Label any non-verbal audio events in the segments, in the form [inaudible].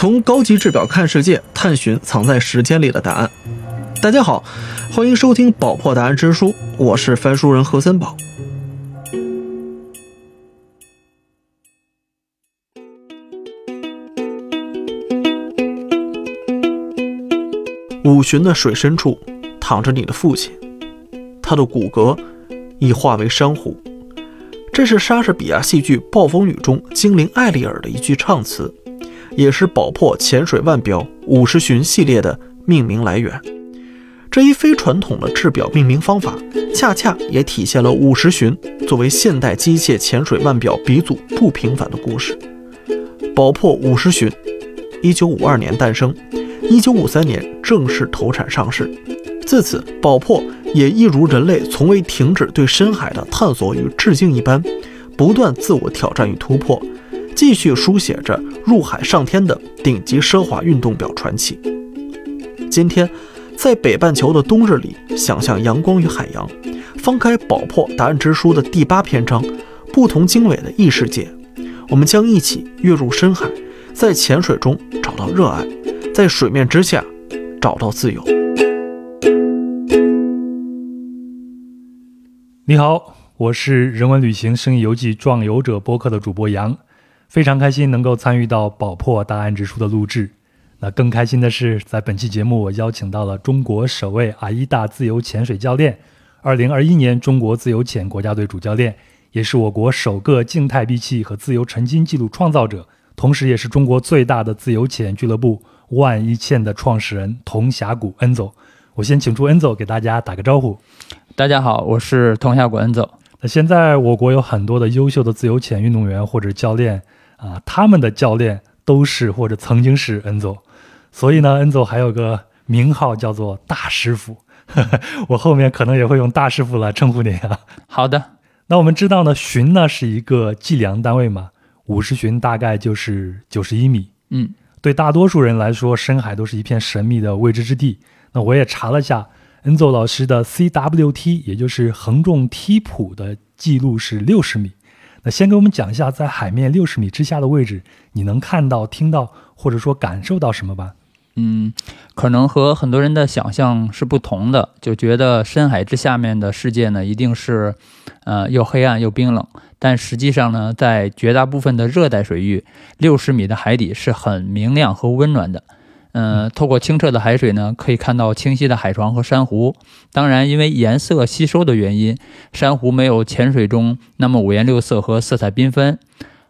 从高级制表看世界，探寻藏在时间里的答案。大家好，欢迎收听《宝破答案之书》，我是翻书人何森宝。五旬的水深处，躺着你的父亲，他的骨骼已化为珊瑚。这是莎士比亚戏剧《暴风雨》中精灵艾丽尔的一句唱词，也是宝珀潜水腕表五十旬系列的命名来源。这一非传统的制表命名方法，恰恰也体现了五十旬作为现代机械潜水腕表鼻祖不平凡的故事。宝珀五十旬，一九五二年诞生，一九五三年正式投产上市。自此，宝珀也一如人类从未停止对深海的探索与致敬一般，不断自我挑战与突破，继续书写着入海上天的顶级奢华运动表传奇。今天，在北半球的冬日里，想象阳光与海洋，翻开《宝珀答案之书》的第八篇章“不同经纬的异世界”，我们将一起跃入深海，在潜水中找到热爱，在水面之下找到自由。你好，我是人文旅行生意游记壮游者播客的主播杨，非常开心能够参与到《宝珀答案之书》的录制。那更开心的是，在本期节目，我邀请到了中国首位阿依达自由潜水教练，二零二一年中国自由潜国家队主教练，也是我国首个静态闭气和自由沉金纪录创造者，同时也是中国最大的自由潜俱乐部万一潜的创始人童峡谷恩走。我先请出恩走给大家打个招呼。大家好，我是童峡谷恩走。那现在我国有很多的优秀的自由潜运动员或者教练啊，他们的教练都是或者曾经是恩佐，所以呢，恩佐还有个名号叫做大师傅。[laughs] 我后面可能也会用大师傅来称呼您啊。好的，那我们知道呢，旬呢是一个计量单位嘛，五十旬大概就是九十一米。嗯，对大多数人来说，深海都是一片神秘的未知之地。那我也查了下。恩佐老师的 CWT，也就是横重梯谱的记录是六十米。那先给我们讲一下，在海面六十米之下的位置，你能看到、听到，或者说感受到什么吧？嗯，可能和很多人的想象是不同的，就觉得深海之下面的世界呢，一定是，呃，又黑暗又冰冷。但实际上呢，在绝大部分的热带水域，六十米的海底是很明亮和温暖的。嗯，透过清澈的海水呢，可以看到清晰的海床和珊瑚。当然，因为颜色吸收的原因，珊瑚没有潜水中那么五颜六色和色彩缤纷，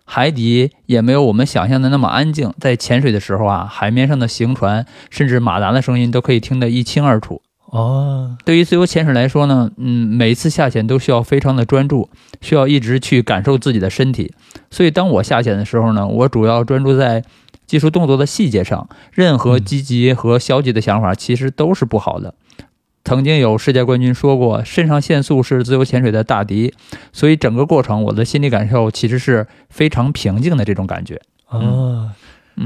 海底也没有我们想象的那么安静。在潜水的时候啊，海面上的行船甚至马达的声音都可以听得一清二楚。哦，对于自由潜水来说呢，嗯，每一次下潜都需要非常的专注，需要一直去感受自己的身体。所以，当我下潜的时候呢，我主要专注在。技术动作的细节上，任何积极和消极的想法其实都是不好的。曾经有世界冠军说过，肾上腺素是自由潜水的大敌，所以整个过程我的心理感受其实是非常平静的这种感觉。啊，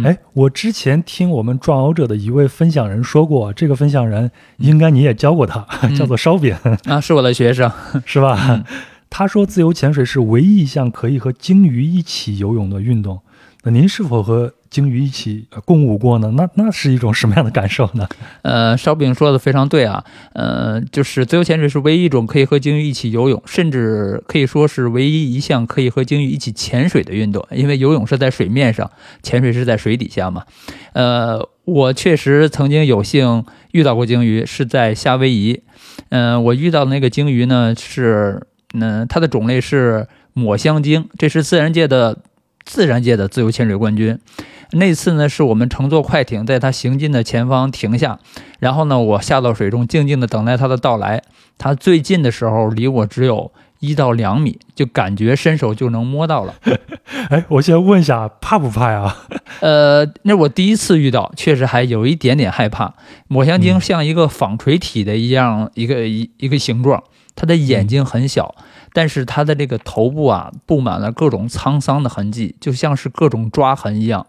哎，我之前听我们壮游者的一位分享人说过，这个分享人应该你也教过他，叫做烧饼啊，是我的学生，[laughs] 是吧？[laughs] 他说自由潜水是唯一一项可以和鲸鱼一起游泳的运动。那您是否和鲸鱼一起共舞过呢？那那是一种什么样的感受呢？呃，烧饼说的非常对啊，呃，就是自由潜水是唯一一种可以和鲸鱼一起游泳，甚至可以说是唯一一项可以和鲸鱼一起潜水的运动。因为游泳是在水面上，潜水是在水底下嘛。呃，我确实曾经有幸遇到过鲸鱼，是在夏威夷。嗯，我遇到的那个鲸鱼呢，是嗯，它的种类是抹香鲸，这是自然界的。自然界的自由潜水冠军，那次呢是我们乘坐快艇在他行进的前方停下，然后呢我下到水中静静的等待他的到来。他最近的时候离我只有一到两米，就感觉伸手就能摸到了。哎，我先问一下，怕不怕呀？呃，那我第一次遇到，确实还有一点点害怕。抹香鲸像一个纺锤体的一样，一个一一个形状，它的眼睛很小。但是它的这个头部啊，布满了各种沧桑的痕迹，就像是各种抓痕一样，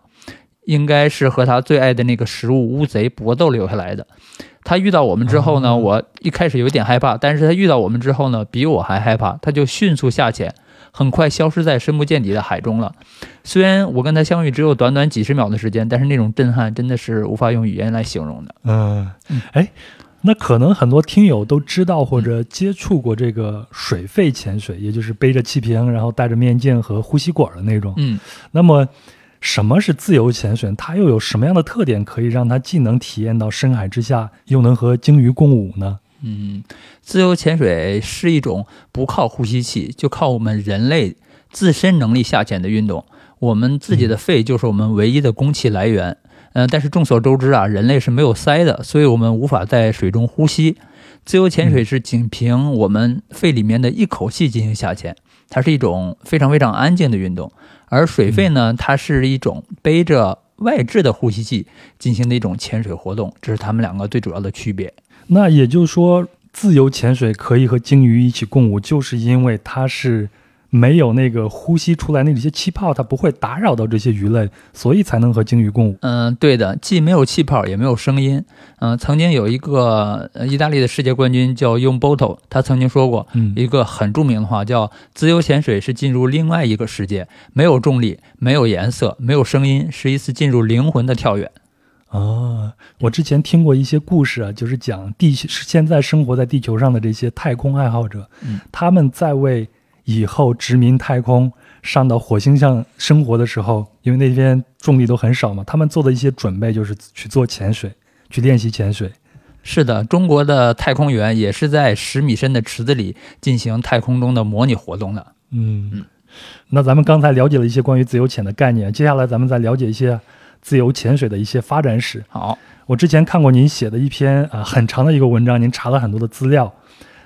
应该是和他最爱的那个食物乌贼搏斗留下来的。他遇到我们之后呢，我一开始有点害怕，但是他遇到我们之后呢，比我还害怕，他就迅速下潜，很快消失在深不见底的海中了。虽然我跟他相遇只有短短几十秒的时间，但是那种震撼真的是无法用语言来形容的。嗯嗯，哎，那可能很多听友都知道或者接触过这个水肺潜水，也就是背着气瓶，然后戴着面镜和呼吸管的那种。嗯，那么，什么是自由潜水？它又有什么样的特点，可以让它既能体验到深海之下，又能和鲸鱼共舞呢？嗯，自由潜水是一种不靠呼吸器，就靠我们人类自身能力下潜的运动。我们自己的肺就是我们唯一的供气来源。嗯、但是众所周知啊，人类是没有鳃的，所以我们无法在水中呼吸。自由潜水是仅凭我们肺里面的一口气进行下潜，它是一种非常非常安静的运动。而水肺呢，它是一种背着外置的呼吸器进行的一种潜水活动，这是它们两个最主要的区别。那也就是说，自由潜水可以和鲸鱼一起共舞，就是因为它是没有那个呼吸出来那些气泡，它不会打扰到这些鱼类，所以才能和鲸鱼共舞。嗯，对的，既没有气泡，也没有声音。嗯、曾经有一个呃意大利的世界冠军叫 u m b o t o 他曾经说过嗯一个很著名的话，叫“自由潜水是进入另外一个世界，没有重力，没有颜色，没有声音，是一次进入灵魂的跳跃。哦，我之前听过一些故事啊，就是讲地现在生活在地球上的这些太空爱好者，嗯他们在为以后殖民太空、上到火星上生活的时候，因为那边重力都很少嘛，他们做的一些准备就是去做潜水，去练习潜水。是的，中国的太空员也是在十米深的池子里进行太空中的模拟活动的。嗯，那咱们刚才了解了一些关于自由潜的概念，接下来咱们再了解一些自由潜水的一些发展史。好，我之前看过您写的一篇啊很长的一个文章，您查了很多的资料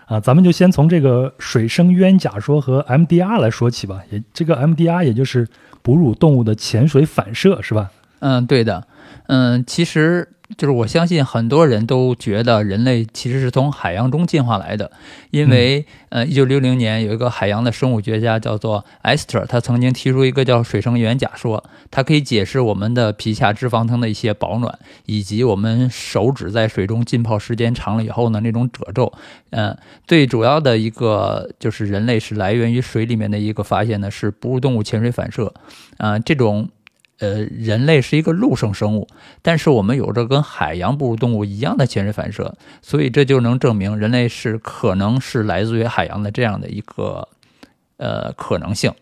啊，咱们就先从这个水生冤假说和 MDR 来说起吧。也这个 MDR 也就是哺乳动物的潜水反射是吧？嗯，对的，嗯，其实就是我相信很多人都觉得人类其实是从海洋中进化来的，因为、呃，一九六零年有一个海洋的生物学家叫做 Esther，，他曾经提出一个叫水生元假说，它可以解释我们的皮下脂肪层的一些保暖，以及我们手指在水中浸泡时间长了以后呢那种褶皱。嗯、最主要的一个就是人类是来源于水里面的一个发现呢，是哺乳动物潜水反射，啊、这种。呃，人类是一个陆生生物，但是我们有着跟海洋哺乳动物一样的潜水反射，所以这就能证明人类是可能是来自于海洋的这样的一个呃可能性。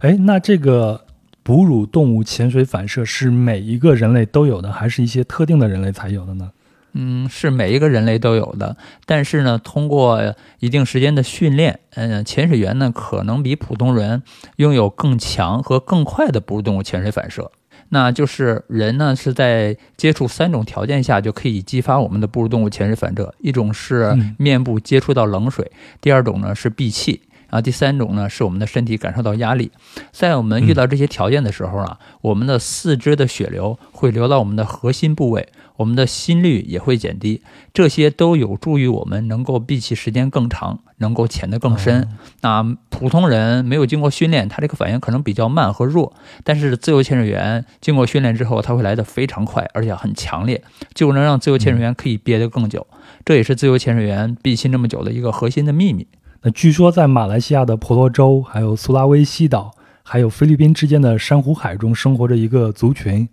哎，那这个哺乳动物潜水反射是每一个人类都有的，还是一些特定的人类才有的呢？嗯，是每一个人类都有的，但是呢，通过一定时间的训练，嗯、潜水员呢可能比普通人拥有更强和更快的哺乳动物潜水反射。那就是人呢是在接触三种条件下就可以激发我们的哺乳动物潜水反射，一种是嗯面部接触到冷水，第二种呢是闭气。然后第三种呢，是我们的身体感受到压力。在我们遇到这些条件的时候啊，我们的四肢的血流会流到我们的核心部位，我们的心率也会减低，这些都有助于我们能够闭气时间更长，能够潜得更深。那普通人没有经过训练，他这个反应可能比较慢和弱，但是自由潜水员经过训练之后，他会来得非常快，而且很强烈，就能让自由潜水员可以憋得更久。这也是自由潜水员闭气那么久的一个核心的秘密。那据说在马来西亚的婆罗洲、还有苏拉威西岛、还有菲律宾之间的珊瑚海中生活着一个族群，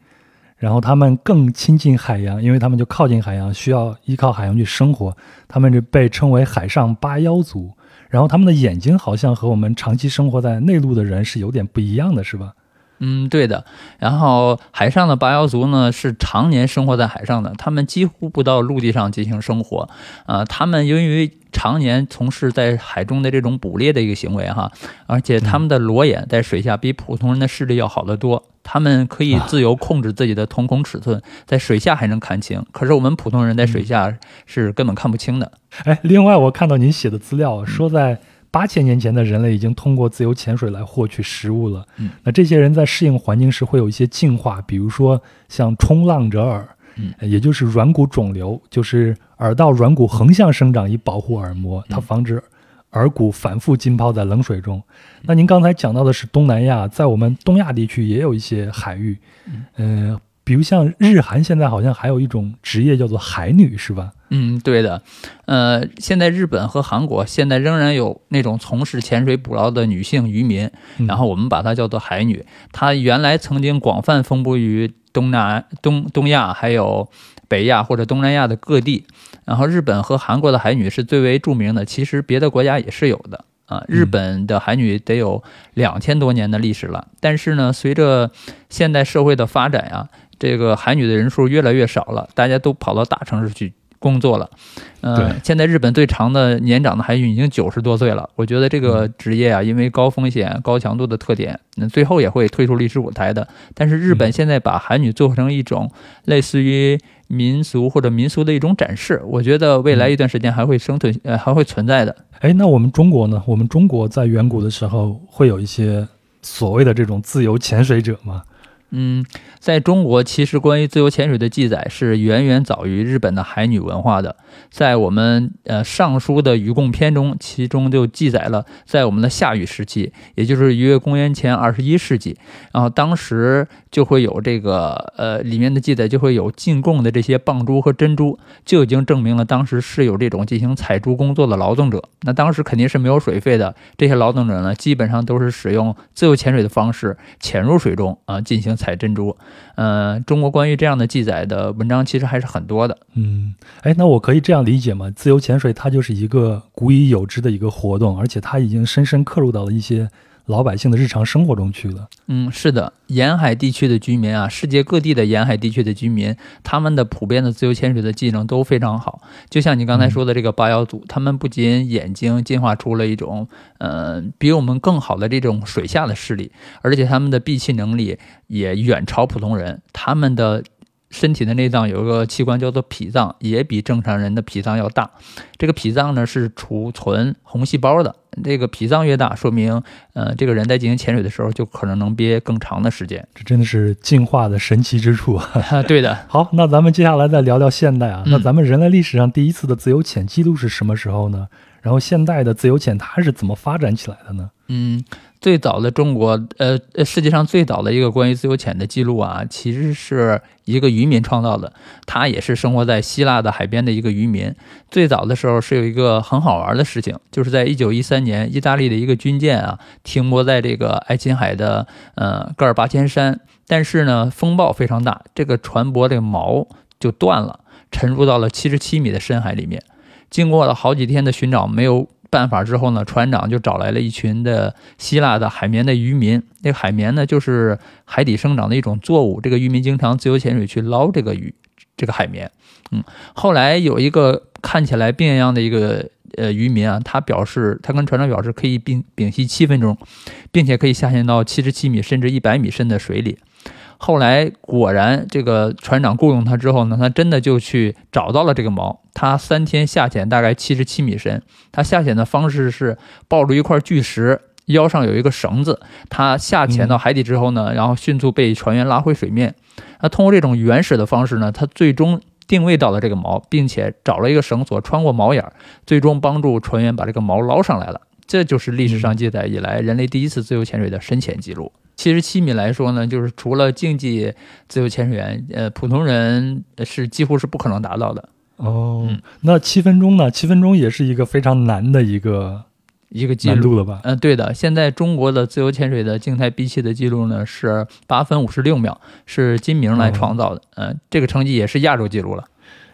然后他们更亲近海洋，因为他们就靠近海洋，需要依靠海洋去生活。他们就被称为海上八妖族。然后他们的眼睛好像和我们长期生活在内陆的人是有点不一样的，是吧？嗯，对的。然后海上的八妖族呢，是常年生活在海上的，他们几乎不到陆地上进行生活。啊、他们由于常年从事在海中的这种捕猎的一个行为哈，而且他们的裸眼在水下比普通人的视力要好得多。他们可以自由控制自己的瞳孔尺寸，在水下还能看清。可是我们普通人在水下是根本看不清的。哎，另外我看到您写的资料说，在八千年前的人类已经通过自由潜水来获取食物了。嗯，那这些人在适应环境时会有一些进化，比如说像冲浪者耳，嗯也就是软骨肿瘤，就是耳道软骨横向生长以保护耳膜，它嗯防止耳骨反复浸泡在冷水中。那您刚才讲到的是东南亚，在我们东亚地区也有一些海域，嗯、比如像日韩现在好像还有一种职业叫做海女，是吧？嗯，对的，呃，现在日本和韩国现在仍然有那种从事潜水捕捞的女性渔民，嗯然后我们把它叫做海女。她原来曾经广泛分布于东南、东东亚，还有北亚或者东南亚的各地。然后日本和韩国的海女是最为著名的，其实别的国家也是有的啊。日本的海女得有两千多年的历史了，但是呢，随着现代社会的发展呀、这个海女的人数越来越少了，大家都跑到大城市去工作了。呃对，现在日本最长的年长的海女已经九十多岁了。我觉得这个职业啊，因为高风险、高强度的特点，那最后也会退出历史舞台的。但是日本现在把海女做成一种类似于民俗或者民俗的一种展示，我觉得未来一段时间还会生存，呃，还会存在的。哎，那我们中国呢？我们中国在远古的时候会有一些所谓的这种自由潜水者吗？嗯，在中国，其实关于自由潜水的记载是远远早于日本的海女文化的。在我们呃《尚书》的禹贡篇中，其中就记载了，在我们的夏禹时期，也就是约公元前二十一世纪，然后当时就会有这个呃里面的记载，就会有进贡的这些蚌珠和珍珠，就已经证明了当时是有这种进行采珠工作的劳动者。那当时肯定是没有水费的，这些劳动者呢，基本上都是使用自由潜水的方式潜入水中啊、进行采珍珠。呃，中国关于这样的记载的文章其实还是很多的。嗯，哎，那我可以这样理解吗？自由潜水它就是一个古已有之的一个活动，而且它已经深深刻入到了一些老百姓的日常生活中去了。嗯，是的，沿海地区的居民啊，世界各地的沿海地区的居民，他们的普遍的自由潜水的技能都非常好。就像你刚才说的这个八瑶族，他们不仅眼睛进化出了一种呃比我们更好的这种水下的视力，而且他们的闭气能力也远超普通人。他们的身体的内脏有一个器官叫做脾脏，也比正常人的脾脏要大。这个脾脏呢是储存红细胞的，这个脾脏越大，说明呃这个人在进行潜水的时候就可能能憋更长的时间。这真的是进化的神奇之处啊！啊，[laughs] 对的，[laughs] 好，那咱们接下来再聊聊现代啊。嗯那咱们人类历史上第一次的自由潜记录是什么时候呢？然后现代的自由潜它是怎么发展起来的呢？嗯，最早的中国，呃，世界上最早的一个关于自由潜的记录啊，其实是一个渔民创造的，他也是生活在希腊的海边的一个渔民。最早的时候是有一个很好玩的事情，就是在一九一三年，意大利的一个军舰啊停泊在这个爱琴海的呃戈尔巴阡山，但是呢风暴非常大，这个船舶的锚就断了，沉入到了七十七米的深海里面。经过了好几天的寻找，没有办法之后呢，船长就找来了一群的希腊的海绵的渔民。那个海绵呢，就是海底生长的一种作物。这个渔民经常自由潜水去捞这个鱼，这个海绵。嗯，后来有一个看起来病怏怏的一个呃渔民啊，他表示，他跟船长表示可以屏屏息七分钟，并且可以下潜到七十七米甚至一百米深的水里。后来果然，这个船长雇佣他之后呢，他真的就去找到了这个锚。他三天下潜大概七十七米深，他下潜的方式是抱住一块巨石，腰上有一个绳子。他下潜到海底之后呢，然后迅速被船员拉回水面。那通过这种原始的方式呢，他最终定位到了这个锚，并且找了一个绳索穿过锚眼，最终帮助船员把这个锚捞上来了。这就是历史上记载以来人类第一次自由潜水的深潜记录。七十七米来说呢，就是除了竞技自由潜水员，呃，普通人是几乎是不可能达到的哦，嗯那七分钟呢？七分钟也是一个非常难的一个一个记录。了吧？嗯、对的，现在中国的自由潜水的静态闭气的记录呢是八分五十六秒，是金明来创造的。嗯、这个成绩也是亚洲记录了。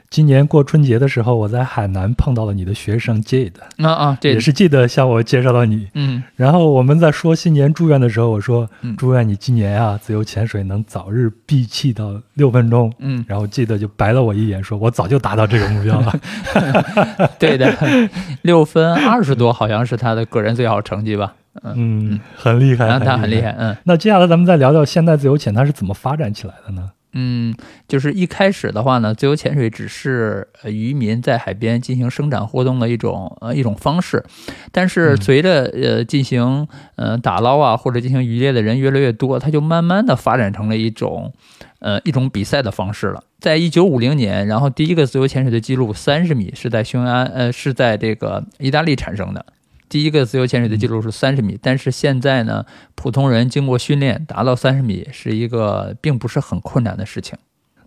今年过春节的时候，我在海南碰到了你的学生 Jade，啊啊，对也是记得向我介绍到你。嗯然后我们在说新年祝愿的时候，我说嗯祝愿你今年啊自由潜水能早日闭气到六分钟。嗯，然后 Jade 就白了我一眼，说我早就达到这个目标了。[laughs] 对的，六分二十多好像是他的个人最好成绩吧？嗯，很厉害，他很厉害，。嗯。那接下来咱们再聊聊现代自由潜它是怎么发展起来的呢？嗯，就是一开始的话呢，自由潜水只是呃渔民在海边进行生产活动的一种呃一种方式，但是嗯随着呃进行呃打捞啊或者进行渔猎的人越来越多，它就慢慢的发展成了一种呃一种比赛的方式了。在一九五零年，然后第一个自由潜水的记录三十米是在匈牙呃是在这个意大利产生的。第一个自由潜水的记录是三十米，但是现在呢，普通人经过训练达到三十米是一个并不是很困难的事情。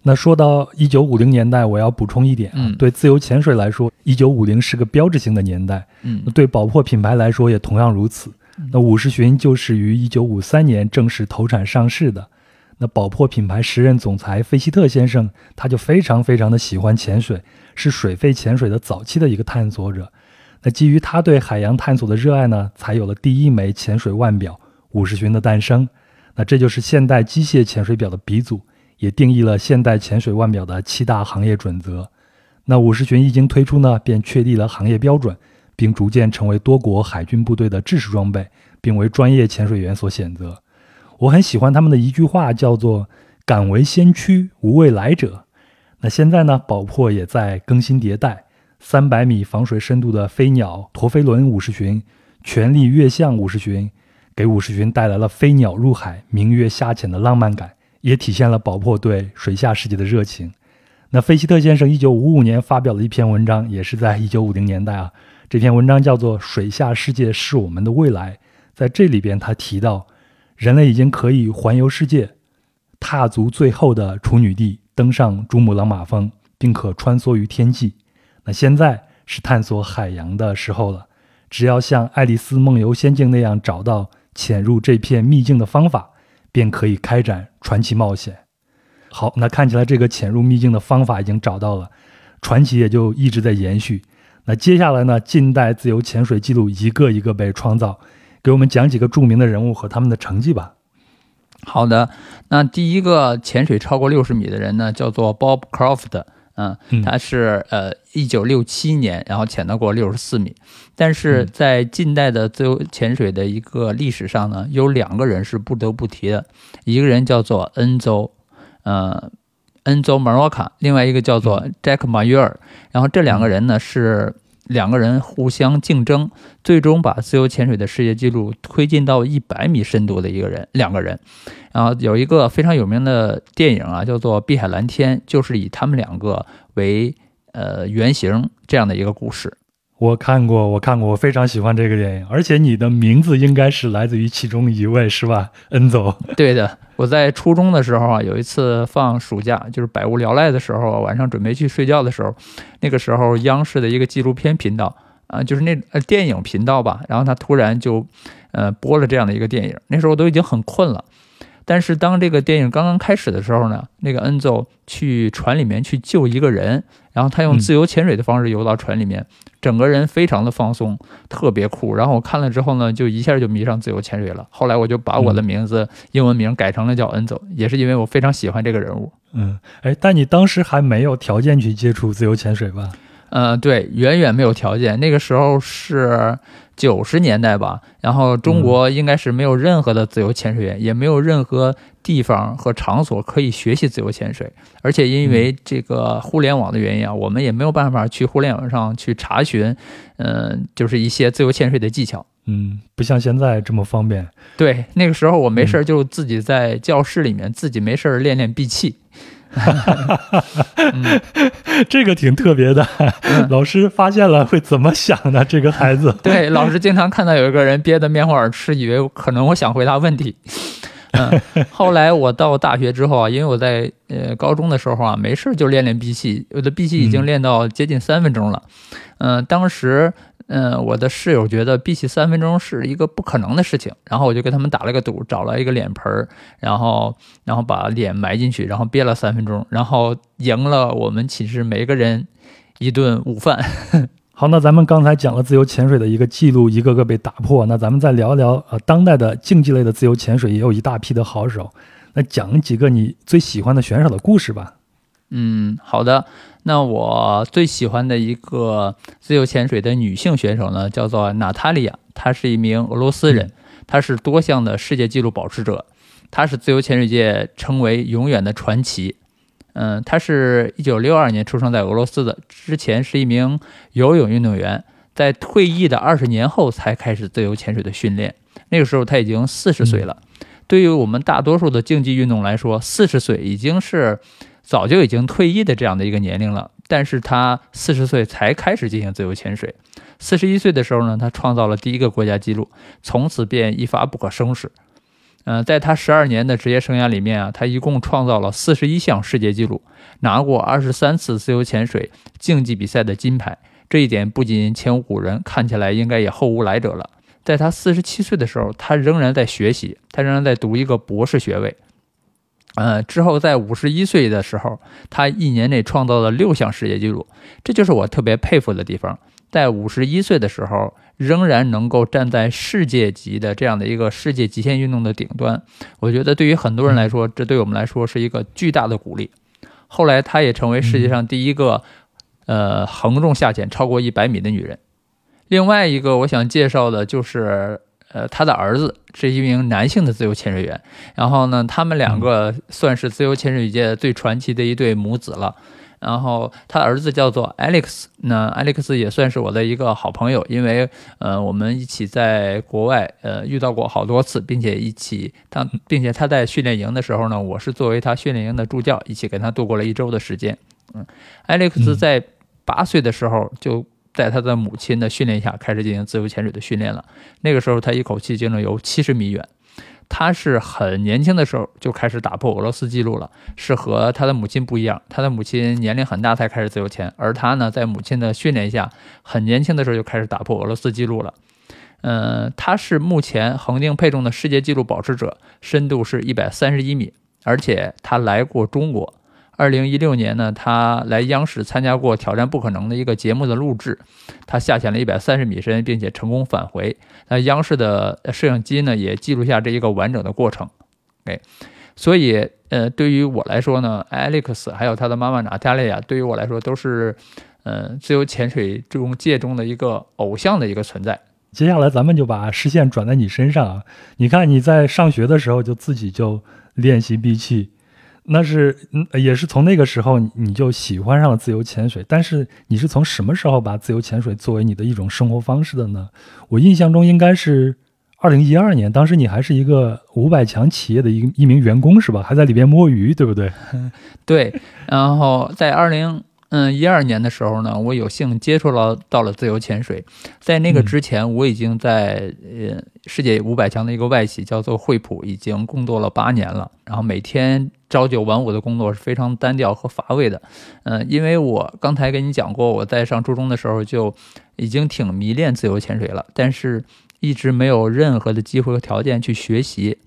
那说到一九五零年代，我要补充一点啊，嗯对自由潜水来说，一九五零是个标志性的年代。嗯对宝珀品牌来说也同样如此。那五十巡就是于一九五三年正式投产上市的。那宝珀品牌时任总裁费希特先生，他就非常非常的喜欢潜水，是水肺潜水的早期的一个探索者。那基于他对海洋探索的热爱呢，才有了第一枚潜水腕表五十巡的诞生。那这就是现代机械潜水表的鼻祖，也定义了现代潜水腕表的七大行业准则。那五十巡一经推出呢，便确立了行业标准，并逐渐成为多国海军部队的制式装备，并为专业潜水员所选择。我很喜欢他们的一句话，叫做“敢为先驱，无畏来者”。那现在呢，宝珀也在更新迭代，三百米防水深度的飞鸟陀飞轮五十巡、全力跃向五十巡，给五十巡带来了飞鸟入海、明月下潜的浪漫感，也体现了宝珀对水下世界的热情。那费希特先生一九五五年发表了一篇文章，也是在一九五零年代啊。这篇文章叫做《水下世界是我们的未来》。在这里边，他提到，人类已经可以环游世界，踏足最后的处女地，登上珠穆朗玛峰，并可穿梭于天际。那现在是探索海洋的时候了。只要像爱丽丝梦游仙境那样找到潜入这片秘境的方法，便可以开展传奇冒险。好，那看起来这个潜入秘境的方法已经找到了，传奇也就一直在延续。那接下来呢，近代自由潜水记录一个一个被创造，给我们讲几个著名的人物和他们的成绩吧。好的，那第一个潜水超过六十米的人呢，叫做 Bob Croft。嗯嗯，他是呃一九六七年，然后潜到过六十四米。但是嗯在近代的自由潜水的一个历史上呢，有两个人是不得不提的，一个人叫做恩周，呃，恩州马洛卡，另外一个叫做 Jack 马约尔。然后这两个人呢是两个人互相竞争，最终把自由潜水的世界纪录推进到一百米深度的一个人，两个人。然后有一个非常有名的电影啊，叫做《碧海蓝天》，就是以他们两个为呃原型这样的一个故事。我看过，我看过，我非常喜欢这个电影，而且你的名字应该是来自于其中一位，是吧？恩总。对的，我在初中的时候啊，有一次放暑假，就是百无聊赖的时候，晚上准备去睡觉的时候，那个时候央视的一个纪录片频道啊，就是那呃电影频道吧，然后他突然就呃播了这样的一个电影，那时候我都已经很困了。但是当这个电影刚刚开始的时候呢，那个恩邹去船里面去救一个人，然后他用嗯自由潜水的方式游到船里面，整个人非常的放松，特别酷。然后我看了之后呢，就一下就迷上自由潜水了。后来我就把我的名字、英文名改成了叫恩走，也是因为我非常喜欢这个人物。嗯，哎，但你当时还没有条件去接触自由潜水吧？嗯，对，远远没有条件。那个时候是九十年代吧，然后中国应该是没有任何的自由潜水员，也没有任何地方和场所可以学习自由潜水。而且因为这个互联网的原因啊，我们也没有办法去互联网上去查询，嗯、就是一些自由潜水的技巧。嗯，不像现在这么方便。对，那个时候我没事儿就自己在教室里面自己没事儿练练闭气。嗯，[laughs] 这个挺特别的，老师发现了会怎么想呢？这个孩子，[laughs] 对，老师经常看到有一个人憋得面红耳赤，以为可能我想回答问题。嗯，[laughs] 后来我到大学之后啊，因为我在呃高中的时候啊，没事儿就练练闭气，我的闭气已经嗯练到接近三分钟了。嗯、当时嗯、我的室友觉得闭气三分钟是一个不可能的事情，然后我就跟他们打了个赌，找了一个脸盆儿，然后然后把脸埋进去，然后憋了三分钟，然后赢了我们寝室每个人一顿午饭。[laughs] 好，那咱们刚才讲了自由潜水的一个记录，一个个被打破。那咱们再聊聊，呃，当代的竞技类的自由潜水也有一大批的好手。那讲几个你最喜欢的选手的故事吧。嗯，好的。那我最喜欢的一个自由潜水的女性选手呢，叫做娜塔莉亚，她是一名俄罗斯人，她是多项的世界纪录保持者，她是自由潜水界称为永远的传奇。嗯，她是一九六二年出生在俄罗斯的，之前是一名游泳运动员，在退役的二十年后才开始自由潜水的训练。那个时候她已经四十岁了。对于我们大多数的竞技运动来说，四十岁已经是早就已经退役的这样的一个年龄了。但是他四十岁才开始进行自由潜水，四十一岁的时候呢，他创造了第一个国家纪录，从此便一发不可收拾。呃，在他十二年的职业生涯里面啊，他一共创造了四十一项世界纪录，拿过二十三次自由潜水竞技比赛的金牌。这一点不仅前无古人，看起来应该也后无来者了。在他四十七岁的时候，他仍然在学习，他仍然在读一个博士学位。呃，之后在五十一岁的时候，他一年内创造了六项世界纪录，这就是我特别佩服的地方。在五十一岁的时候，仍然能够站在世界级的这样的一个世界极限运动的顶端，我觉得对于很多人来说，这对我们来说是一个巨大的鼓励。后来，她也成为世界上第一个，呃，横重下潜超过一百米的女人。另外一个我想介绍的就是，呃，他的儿子是一名男性的自由潜水员。然后呢，他们两个算是自由潜水界最传奇的一对母子了。然后他儿子叫做 Alex，那 Alex 也算是我的一个好朋友，因为呃我们一起在国外呃遇到过好多次，并且一起他，并且他在训练营的时候呢，我是作为他训练营的助教，一起跟他度过了一周的时间。嗯，Alex 在八岁的时候就在他的母亲的训练下开始进行自由潜水的训练了，那个时候他一口气就能游七十米远。他是很年轻的时候就开始打破俄罗斯纪录了，是和他的母亲不一样。他的母亲年龄很大才开始自由潜，而他呢，在母亲的训练下，很年轻的时候就开始打破俄罗斯纪录了。嗯，他是目前恒定配重的世界纪录保持者，深度是一百三十一米，而且他来过中国。二零一六年呢，他来央视参加过《挑战不可能》的一个节目的录制，他下潜了一百三十米深，并且成功返回。那央视的摄影机呢，也记录下这一个完整的过程。哎，所以呃，对于我来说呢，Alex 还有他的妈妈娜塔莉亚，对于我来说都是呃自由潜水中界中的一个偶像的一个存在。接下来咱们就把视线转在你身上啊，你看你在上学的时候就自己就练习闭气。那是，也是从那个时候你就喜欢上了自由潜水。但是你是从什么时候把自由潜水作为你的一种生活方式的呢？我印象中应该是二零一二年，当时你还是一个五百强企业的一一名员工是吧？还在里边摸鱼，对不对？[laughs] 对。然后在二零嗯一二年的时候呢，我有幸接触了到了自由潜水。在那个之前，我已经在呃世界五百强的一个外企叫做惠普，已经工作了八年了。然后每天。朝九晚五的工作是非常单调和乏味的，嗯，因为我刚才跟你讲过，我在上初中的时候就已经挺迷恋自由潜水了，但是一直没有任何的机会和条件去学习，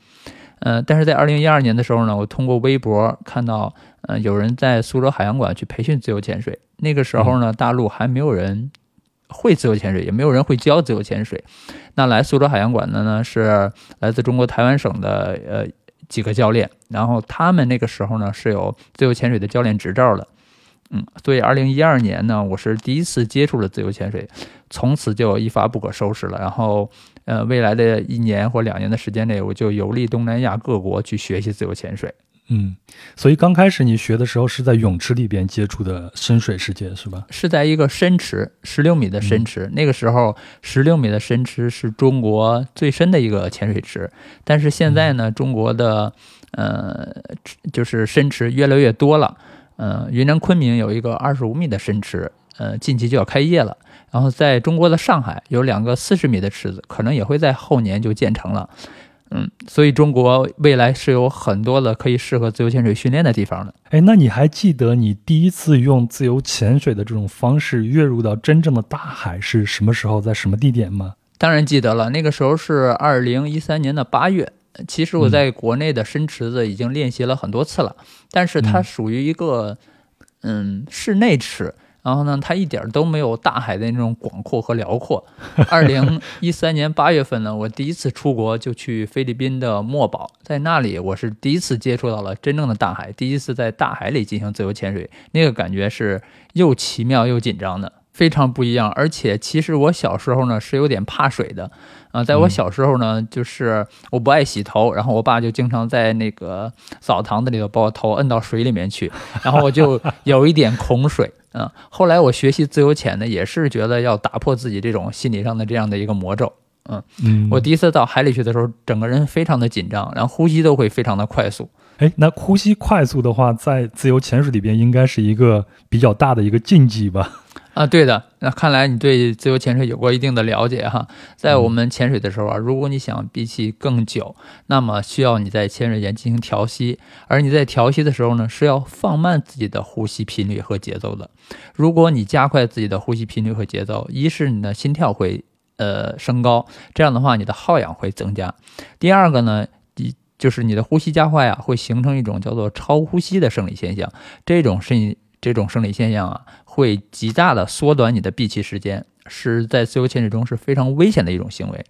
嗯，但是在二零一二年的时候呢，我通过微博看到，嗯，有人在苏州海洋馆去培训自由潜水，那个时候呢，大陆还没有人会自由潜水，也没有人会教自由潜水，那来苏州海洋馆的呢是来自中国台湾省的，呃。几个教练，然后他们那个时候呢是有自由潜水的教练执照的，嗯，所以二零一二年呢，我是第一次接触了自由潜水，从此就一发不可收拾了。然后，呃，未来的一年或两年的时间内，我就游历东南亚各国去学习自由潜水。嗯，所以刚开始你学的时候是在泳池里边接触的深水世界是吧？是在一个深池，十六米的深池。那个时候十六米的深池是中国最深的一个潜水池，但是现在呢，中国的呃就是深池越来越多了。呃，云南昆明有一个二十五米的深池，呃，近期就要开业了。然后在中国的上海有两个四十米的池子，可能也会在后年就建成了。嗯，所以中国未来是有很多的可以适合自由潜水训练的地方的。哎，那你还记得你第一次用自由潜水的这种方式跃入到真正的大海是什么时候，在什么地点吗？当然记得了，那个时候是二零一三年的八月。其实我在国内的深池子已经练习了很多次了，但是它属于一个嗯室内池。然后呢，它一点都没有大海的那种广阔和辽阔。[laughs] 二零一三年八月份呢，我第一次出国就去菲律宾的墨宝，在那里我是第一次接触到了真正的大海，第一次在大海里进行自由潜水，那个感觉是又奇妙又紧张的，非常不一样。而且其实我小时候呢是有点怕水的。啊，在我小时候呢，就是我不爱洗头，然后我爸就经常在那个澡堂子里头把我头摁到水里面去，[laughs] 然后我就有一点恐水。嗯，后来我学习自由潜呢，也是觉得要打破自己这种心理上的这样的一个魔咒。嗯嗯，我第一次到海里去的时候，整个人非常的紧张，然后呼吸都会非常的快速。哎，那呼吸快速的话，在自由潜水里边应该是一个比较大的一个禁忌吧？啊，对的。那看来你对自由潜水有过一定的了解哈。在我们潜水的时候啊，如果你想闭气更久，那么需要你在潜水前进行调息，而你在调息的时候呢，是要放慢自己的呼吸频率和节奏的。如果你加快自己的呼吸频率和节奏，一是你的心跳会呃升高，这样的话你的耗氧会增加；第二个呢，一就是你的呼吸加快啊，会形成一种叫做超呼吸的生理现象，这种生这种生理现象啊。会极大的缩短你的闭气时间，是在自由潜水中是非常危险的一种行为。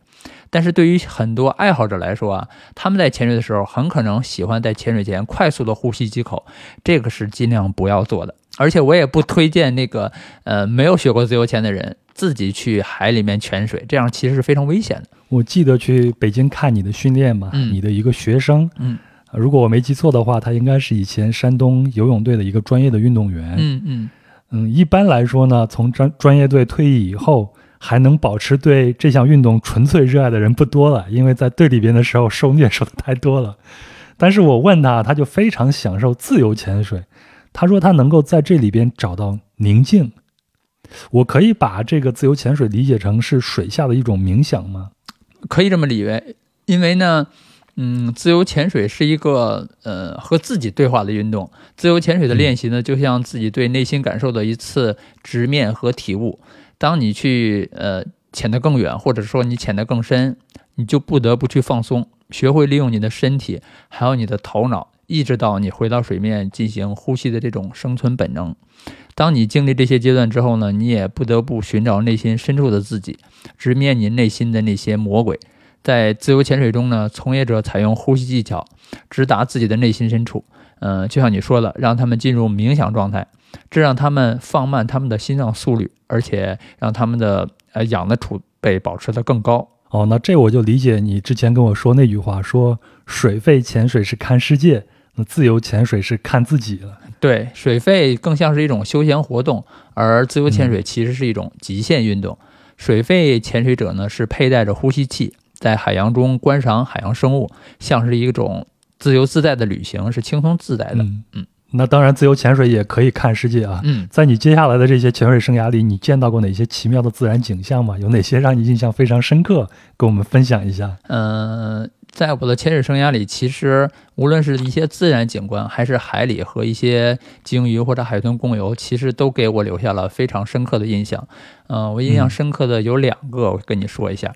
但是对于很多爱好者来说啊，他们在潜水的时候很可能喜欢在潜水前快速的呼吸几口，这个是尽量不要做的。而且我也不推荐那个呃没有学过自由潜的人自己去海里面潜水，这样其实是非常危险的。我记得去北京看你的训练嘛，你的一个学生，嗯，如果我没记错的话，他应该是以前山东游泳队的一个专业的运动员，嗯嗯。嗯，一般来说呢，从专专业队退役以后，还能保持对这项运动纯粹热爱的人不多了，因为在队里边的时候受虐受的太多了。但是我问他，他就非常享受自由潜水，他说他能够在这里边找到宁静。我可以把这个自由潜水理解成是水下的一种冥想吗？可以这么理解，因为呢。嗯，自由潜水是一个呃和自己对话的运动。自由潜水的练习呢，就像自己对内心感受的一次直面和体悟。当你去呃潜得更远，或者说你潜得更深，你就不得不去放松，学会利用你的身体，还有你的头脑，一直到你回到水面进行呼吸的这种生存本能。当你经历这些阶段之后呢，你也不得不寻找内心深处的自己，直面你内心的那些魔鬼。在自由潜水中呢，从业者采用呼吸技巧，直达自己的内心深处。嗯，就像你说的，让他们进入冥想状态，这让他们放慢他们的心脏速率，而且让他们的呃氧的储备保持得更高。哦，那这我就理解你之前跟我说那句话，说水肺潜水是看世界，那自由潜水是看自己了。对，水肺更像是一种休闲活动，而自由潜水其实是一种极限运动。水肺潜水者呢是佩戴着呼吸器。在海洋中观赏海洋生物，像是一种自由自在的旅行，是轻松自在的。嗯，那当然，自由潜水也可以看世界啊。嗯，在你接下来的这些潜水生涯里，你见到过哪些奇妙的自然景象吗？有哪些让你印象非常深刻？跟我们分享一下。嗯，在我的潜水生涯里，其实无论是一些自然景观，还是海里和一些鲸鱼或者海豚共游，其实都给我留下了非常深刻的印象。嗯，我印象深刻的有两个，我跟你说一下。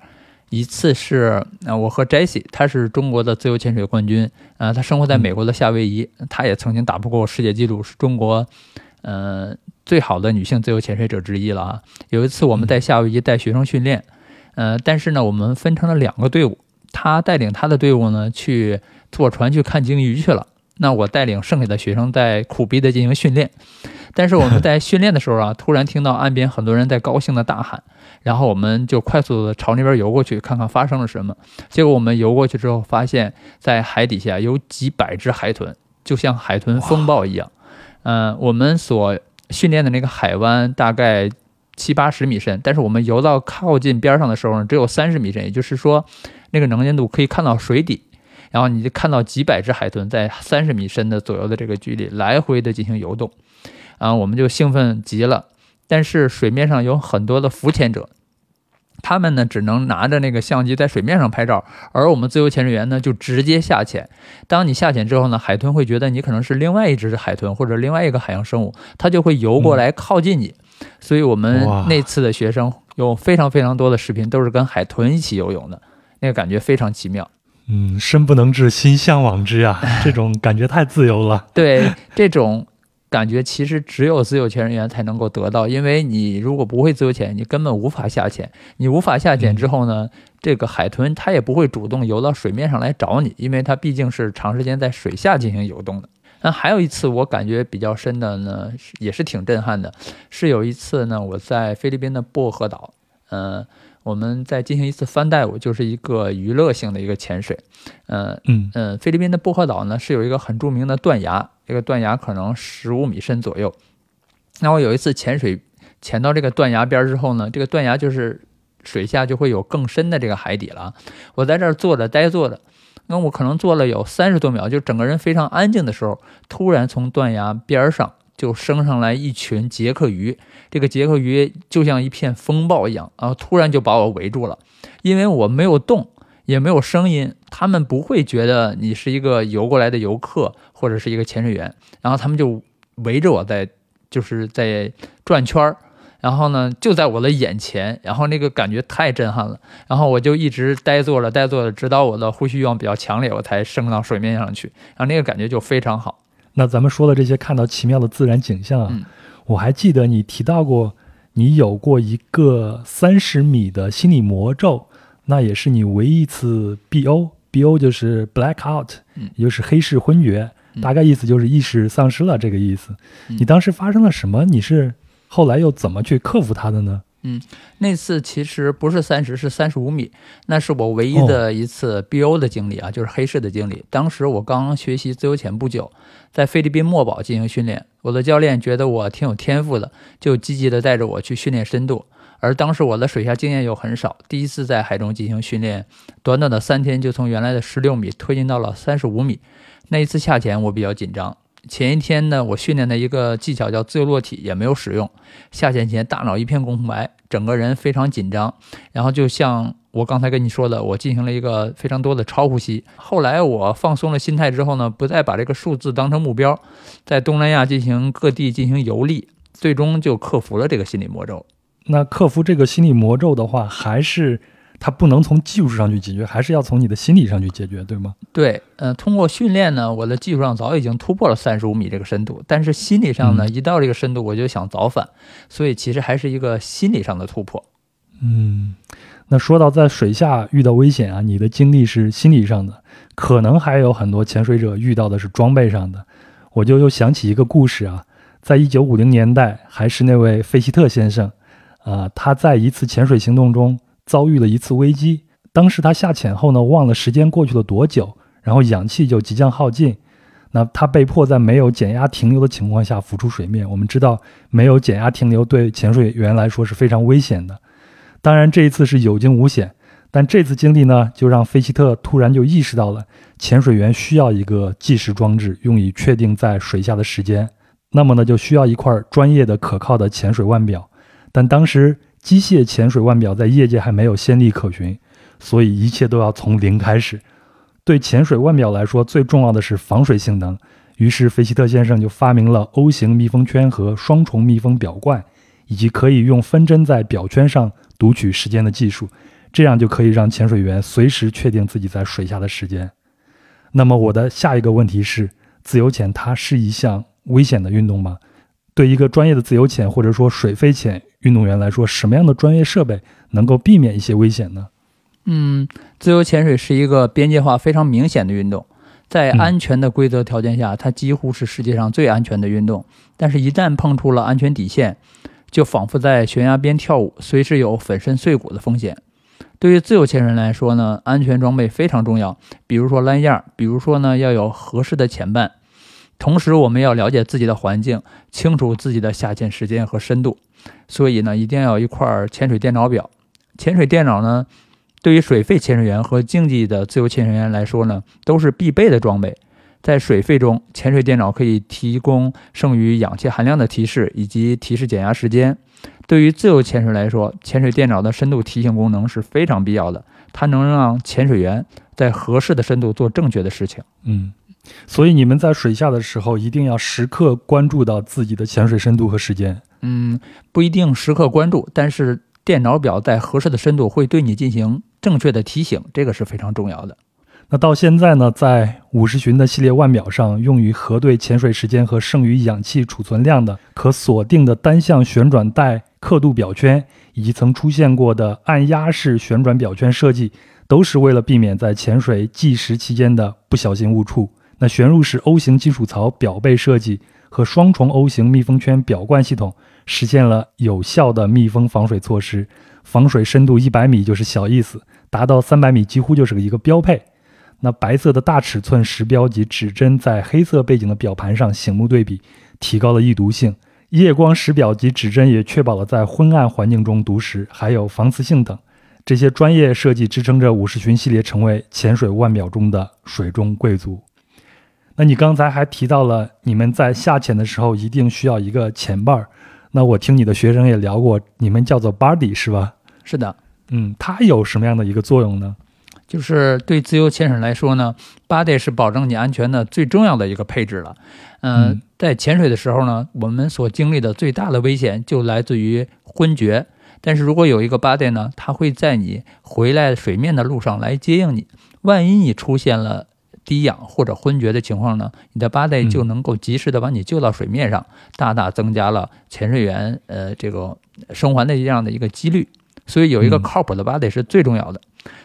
一次是啊，我和 Jessie，她是中国的自由潜水冠军，啊，她生活在美国的夏威夷，她也曾经打破过世界纪录，是中国，呃，最好的女性自由潜水者之一了啊。有一次我们在夏威夷带学生训练，呃，但是呢，我们分成了两个队伍，她带领她的队伍呢去坐船去看鲸鱼去了，那我带领剩下的学生在苦逼的进行训练。但是我们 [laughs] 在训练的时候啊，突然听到岸边很多人在高兴的大喊。然后我们就快速的朝那边游过去，看看发生了什么。结果我们游过去之后，发现，在海底下有几百只海豚，就像海豚风暴一样。嗯，我们所训练的那个海湾大概七八十米深，但是我们游到靠近边上的时候呢，只有三十米深，也就是说，那个能见度可以看到水底。然后你就看到几百只海豚在三十米深的左右的这个距离来回的进行游动。啊，我们就兴奋极了。但是水面上有很多的浮潜者，他们呢只能拿着那个相机在水面上拍照，而我们自由潜水员呢就直接下潜。当你下潜之后呢，海豚会觉得你可能是另外一只海豚或者另外一个海洋生物，它就会游过来靠近你。所以我们那次的学生有非常非常多的视频都是跟海豚一起游泳的，那个感觉非常奇妙。嗯，身不能至，心向往之啊，这种感觉太自由了。对，这种。感觉其实只有自由潜人员才能够得到，因为你如果不会自由潜，你根本无法下潜。你无法下潜之后呢，这个海豚它也不会主动游到水面上来找你，因为它毕竟是长时间在水下进行游动的。那还有一次我感觉比较深的呢，也是挺震撼的，是有一次呢，我在菲律宾的薄荷岛，嗯。我们再进行一次翻带舞，就是一个娱乐性的一个潜水。嗯嗯嗯，菲律宾的薄荷岛呢是有一个很著名的断崖，这个断崖可能十五米深左右。那我有一次潜水潜到这个断崖边之后呢，这个断崖就是水下就会有更深的这个海底了。我在这儿坐着呆坐着，那我可能坐了有三十多秒，就整个人非常安静的时候，突然从断崖边上就升上来一群杰克鱼，这个杰克鱼就像一片风暴一样啊，突然就把我围住了，因为我没有动，也没有声音，他们不会觉得你是一个游过来的游客或者是一个潜水员，然后他们就围着我在就是在转圈儿。然后呢，就在我的眼前，然后那个感觉太震撼了，然后我就一直呆坐着，呆坐着，直到我的呼吸欲望比较强烈，我才升到水面上去，然后那个感觉就非常好。那咱们说的这些看到奇妙的自然景象啊，嗯我还记得你提到过，你有过一个三十米的心理魔咒，那也是你唯一一次 BO，BO 就是 black out，嗯也就是黑市昏厥，嗯大概意思就是意识丧失了这个意思。嗯你当时发生了什么？你是后来又怎么去克服它的呢？那次其实不是三十，是三十五米，那是我唯一的一次 BO 的经历啊，就是黑市的经历。当时我刚学习自由潜不久，在菲律宾墨宝进行训练，我的教练觉得我挺有天赋的，就积极的带着我去训练深度。而当时我的水下经验又很少，第一次在海中进行训练，短短的三天就从原来的十六米推进到了三十五米。那一次下潜我比较紧张，前一天呢，我训练的一个技巧叫自由落体也没有使用，下潜前大脑一片空白，整个人非常紧张，然后就像我刚才跟你说的，我进行了一个非常多的超呼吸。后来我放松了心态之后呢，不再把这个数字当成目标，在东南亚进行各地进行游历，最终就克服了这个心理魔咒。那克服这个心理魔咒的话，还是它不能从技术上去解决，还是要从你的心理上去解决，对吗？对，呃，通过训练呢，我的技术上早已经突破了三十五米这个深度，但是心理上呢，嗯一到这个深度我就想早返，所以其实还是一个心理上的突破。嗯，那说到在水下遇到危险啊，你的经历是心理上的，可能还有很多潜水者遇到的是装备上的。我就又想起一个故事啊，在一九五零年代，还是那位费希特先生，啊、他在一次潜水行动中遭遇了一次危机。当时他下潜后呢，忘了时间过去了多久，然后氧气就即将耗尽。那他被迫在没有减压停留的情况下浮出水面。我们知道，没有减压停留对潜水员来说是非常危险的。当然，这一次是有惊无险，但这次经历呢，就让费希特突然就意识到了潜水员需要一个计时装置，用以确定在水下的时间。那么呢，就需要一块专业的、可靠的潜水腕表。但当时机械潜水腕表在业界还没有先例可循，所以一切都要从零开始。对潜水腕表来说，最重要的是防水性能。于是，费希特先生就发明了 O 型密封圈和双重密封表冠，以及可以用分针在表圈上读取时间的技术，这样就可以让潜水员随时确定自己在水下的时间。那么，我的下一个问题是：自由潜它是一项危险的运动吗？对一个专业的自由潜或者说水飞潜运动员来说，什么样的专业设备能够避免一些危险呢？嗯，自由潜水是一个边界化非常明显的运动，在嗯安全的规则条件下，它几乎是世界上最安全的运动。但是，一旦碰触了安全底线，就仿佛在悬崖边跳舞，随时有粉身碎骨的风险。对于自由潜水来说呢，安全装备非常重要，比如说蓝样，比如说呢要有合适的潜伴。同时，我们要了解自己的环境，清楚自己的下潜时间和深度。所以呢，一定要有一块潜水电脑表。潜水电脑呢，对于水肺潜水员和竞技的自由潜水员来说呢，都是必备的装备。在水肺中，潜水电脑可以提供剩余氧气含量的提示，以及提示减压时间。对于自由潜水来说，潜水电脑的深度提醒功能是非常必要的，它能让潜水员在合适的深度做正确的事情。嗯，所以你们在水下的时候，一定要时刻关注到自己的潜水深度和时间。嗯，不一定时刻关注，但是电脑表在合适的深度会对你进行正确的提醒，这个是非常重要的。那到现在呢，在五十巡的系列腕表上，用于核对潜水时间和剩余氧气储存量的可锁定的单向旋转带刻度表圈，以及曾出现过的按压式旋转表圈设计，都是为了避免在潜水计时期间的不小心误触。那旋入式 O 型金属槽表背设计和双重 O 型密封圈表冠系统，实现了有效的密封防水措施，防水深度一百米就是小意思，达到三百米几乎就是一个标配。那白色的大尺寸时标及指针在黑色背景的表盘上醒目对比，提高了易读性。夜光时表及指针也确保了在昏暗环境中读时，还有防磁性等。这些专业设计支撑着五十群系列成为潜水腕表中的水中贵族。那你刚才还提到了你们在下潜的时候一定需要一个前伴儿，那我听你的学生也聊过，你们叫做 buddy 是吧？是的，嗯，它有什么样的一个作用呢？就是对自由潜水来说呢，buddy 是保证你安全的最重要的一个配置了。嗯、嗯在潜水的时候呢，我们所经历的最大的危险就来自于昏厥。但是如果有一个 buddy 呢，它会在你回来水面的路上来接应你。万一你出现了低氧或者昏厥的情况呢，你的 buddy 嗯就能够及时的把你救到水面上，大大增加了潜水员呃这个生还的这样的一个几率。所以有一个嗯靠谱的 buddy 是最重要的。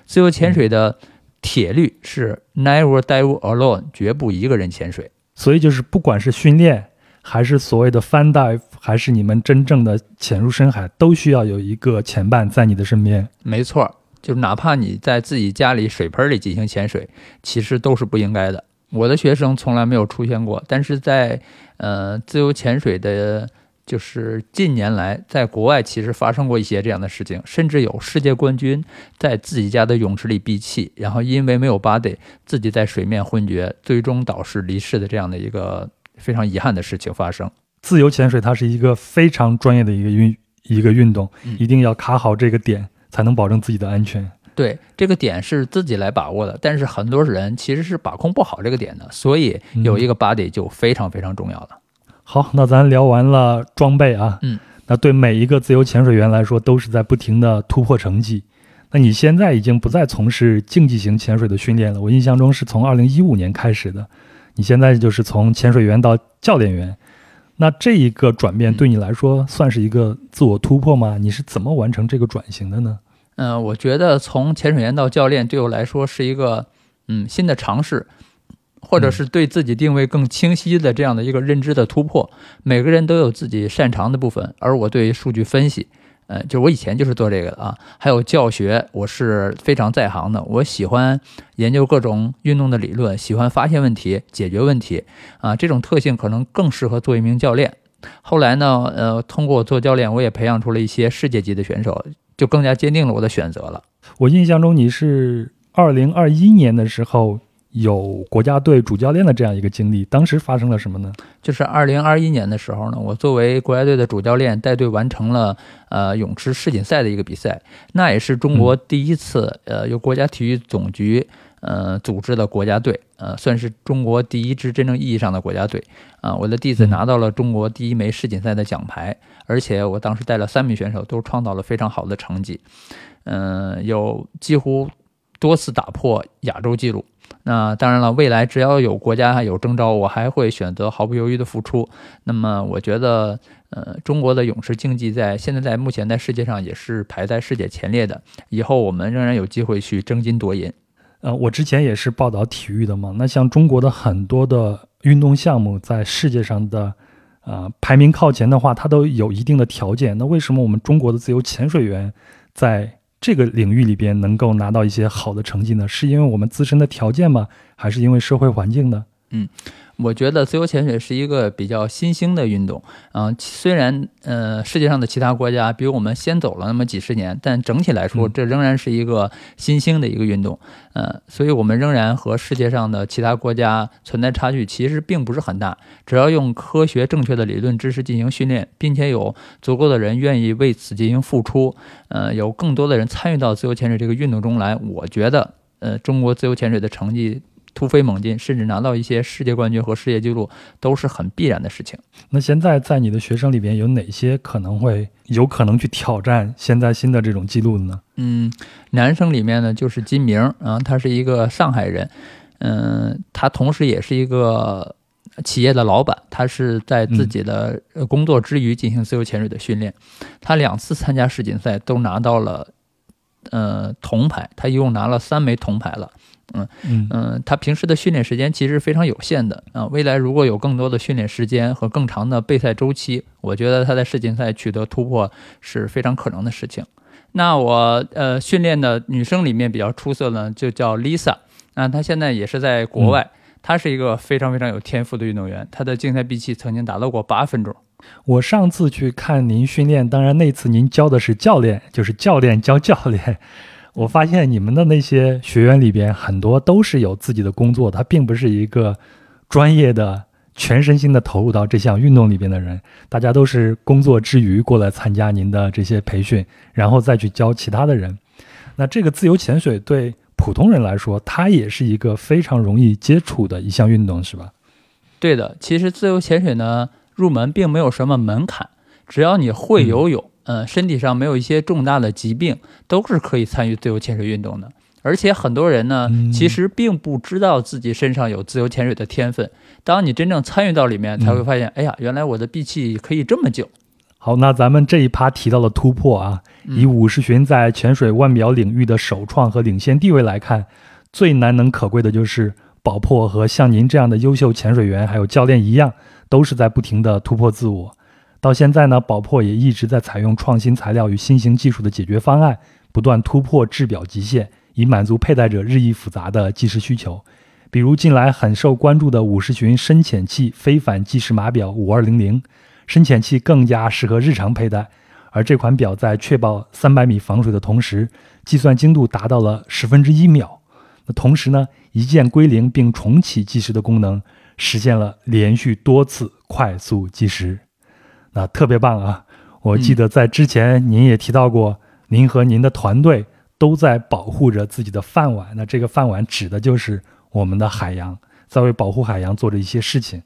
自由潜水的铁律是 never dive alone，绝不一个人潜水。所以就是不管是训练，还是所谓的 fun dive，还是你们真正的潜入深海，都需要有一个潜伴在你的身边。没错儿，就是哪怕你在自己家里水盆里进行潜水，其实都是不应该的。我的学生从来没有出现过，但是在呃自由潜水的，就是近年来在国外其实发生过一些这样的事情，甚至有世界冠军在自己家的泳池里闭气，然后因为没有 body，自己在水面昏厥，最终导致离世的这样的一个非常遗憾的事情发生。自由潜水它是一个非常专业的一个运一个运动，嗯一定要卡好这个点，才能保证自己的安全。对这个点是自己来把握的，但是很多人其实是把控不好这个点的，所以有一个 body 就非常非常重要了。好，那咱聊完了装备啊，嗯，那对每一个自由潜水员来说，都是在不停的突破成绩。那你现在已经不再从事竞技型潜水的训练了，我印象中是从二零一五年开始的，你现在就是从潜水员到教练员。那这一个转变对你来说算是一个自我突破吗？你是怎么完成这个转型的呢？嗯、我觉得从潜水员到教练对我来说是一个嗯新的尝试，或者是对自己定位更清晰的这样的一个认知的突破。每个人都有自己擅长的部分，而我对于数据分析，呃，就我以前就是做这个的啊，还有教学，我是非常在行的。我喜欢研究各种运动的理论，喜欢发现问题、解决问题啊，这种特性可能更适合做一名教练。后来呢，呃，通过做教练，我也培养出了一些世界级的选手，就更加坚定了我的选择了。我印象中你是二零二一年的时候有国家队主教练的这样一个经历，当时发生了什么呢？就是二零二一年的时候呢，我作为国家队的主教练，带队完成了呃泳池世锦赛的一个比赛，那也是中国第一次呃由国家体育总局呃组织的国家队，呃算是中国第一支真正意义上的国家队啊、我的弟子嗯拿到了中国第一枚世锦赛的奖牌，而且我当时带了三名选手，都创造了非常好的成绩，嗯、有几乎多次打破亚洲纪录。那当然了，未来只要有国家有征召，我还会选择毫不犹豫的付出。那么，我觉得，呃，中国的泳池竞技在现在在目前在世界上也是排在世界前列的。以后我们仍然有机会去争金夺银。呃，我之前也是报道体育的嘛。那像中国的很多的运动项目，在世界上的呃排名靠前的话，它都有一定的条件。那为什么我们中国的自由潜水员在这个领域里边能够拿到一些好的成绩呢？是因为我们自身的条件吗？还是因为社会环境呢？嗯我觉得自由潜水是一个比较新兴的运动，嗯、虽然呃世界上的其他国家比我们先走了那么几十年，但整体来说，嗯这仍然是一个新兴的一个运动，呃，所以我们仍然和世界上的其他国家存在差距，其实并不是很大。只要用科学正确的理论知识进行训练，并且有足够的人愿意为此进行付出，呃，有更多的人参与到自由潜水这个运动中来，我觉得，呃，中国自由潜水的成绩突飞猛进，甚至拿到一些世界冠军和世界纪录，都是很必然的事情。那现在在你的学生里边有哪些可能会有可能去挑战现在新的这种记录的呢？嗯，男生里面呢就是金明啊，他是一个上海人，嗯、他同时也是一个企业的老板，他是在自己的呃工作之余进行自由潜水的训练。他两次参加世锦赛都拿到了呃铜牌，他一共拿了三枚铜牌了。嗯嗯，他平时的训练时间其实非常有限的啊。未来如果有更多的训练时间和更长的备赛周期，我觉得他在世锦赛取得突破是非常可能的事情。那我呃训练的女生里面比较出色呢，就叫 Lisa，那她现在也是在国外，她是一个非常非常有天赋的运动员，她的竞赛闭气曾经达到过八分钟。我上次去看您训练，当然那次您教的是教练，就是教练教教练。我发现你们的那些学员里边，很多都是有自己的工作，他并不是一个专业的、全身心的投入到这项运动里边的人，大家都是工作之余过来参加您的这些培训，然后再去教其他的人。那这个自由潜水对普通人来说，它也是一个非常容易接触的一项运动，是吧？对的，其实自由潜水呢，入门并没有什么门槛，只要你会游泳，嗯，身体上没有一些重大的疾病，都是可以参与自由潜水运动的。而且很多人呢，其实并不知道自己身上有自由潜水的天分。当你真正参与到里面，才会发现，哎呀，原来我的闭气可以这么久。好，那咱们这一趴提到了突破啊，以武士群在潜水腕表领域的首创和领先地位来看，最难能可贵的就是宝珀和像您这样的优秀潜水员还有教练一样，都是在不停的突破自我。到现在呢，宝珀也一直在采用创新材料与新型技术的解决方案，不断突破制表极限。以满足佩戴者日益复杂的计时需求，比如近来很受关注的五十巡深潜器非凡计时码表五二零零，深潜器更加适合日常佩戴。而这款表在确保三百米防水的同时，计算精度达到了十分之一秒。那同时呢，一键归零并重启计时的功能，实现了连续多次快速计时。那特别棒啊！我记得在之前您也提到过，您和您的团队。都在保护着自己的饭碗，那这个饭碗指的就是我们的海洋，在为保护海洋做着一些事情。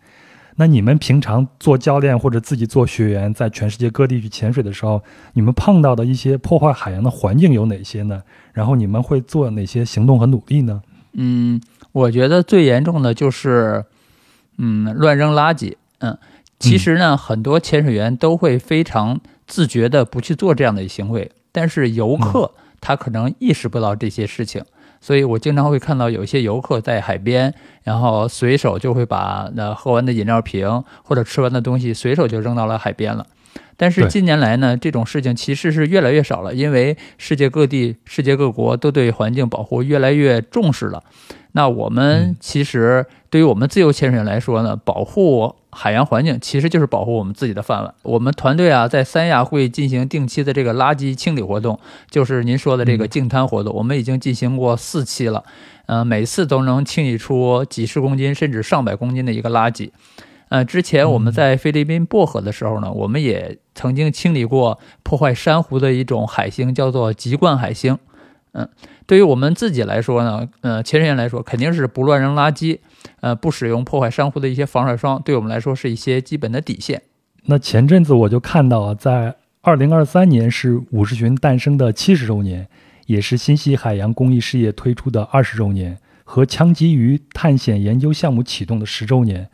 那你们平常做教练或者自己做学员，在全世界各地去潜水的时候，你们碰到的一些破坏海洋的环境有哪些呢？然后你们会做哪些行动和努力呢？嗯，我觉得最严重的就是，嗯，乱扔垃圾。嗯，其实呢，很多潜水员都会非常自觉的不去做这样的行为，但是游客。他可能意识不到这些事情，所以我经常会看到有一些游客在海边，然后随手就会把那喝完的饮料瓶或者吃完的东西随手就扔到了海边了。但是近年来呢，这种事情其实是越来越少了，因为世界各地、世界各国都对环境保护越来越重视了。那我们其实对于我们自由潜水员来说呢，保护海洋环境其实就是保护我们自己的饭碗。我们团队啊，在三亚会进行定期的这个垃圾清理活动，就是您说的这个净滩活动。我们已经进行过四期了，嗯，每次都能清理出几十公斤甚至上百公斤的一个垃圾。呃，之前我们在菲律宾薄荷的时候呢，我们也曾经清理过破坏珊瑚的一种海星，叫做棘冠海星。嗯，对于我们自己来说呢，呃，潜水员来说，肯定是不乱扔垃圾，呃，不使用破坏珊瑚的一些防晒霜，对我们来说是一些基本的底线。那前阵子我就看到，在二零二三年是五十群诞生的七十周年，也是新西海洋公益事业推出的二十周年，和枪击鱼探险研究项目启动的十周年。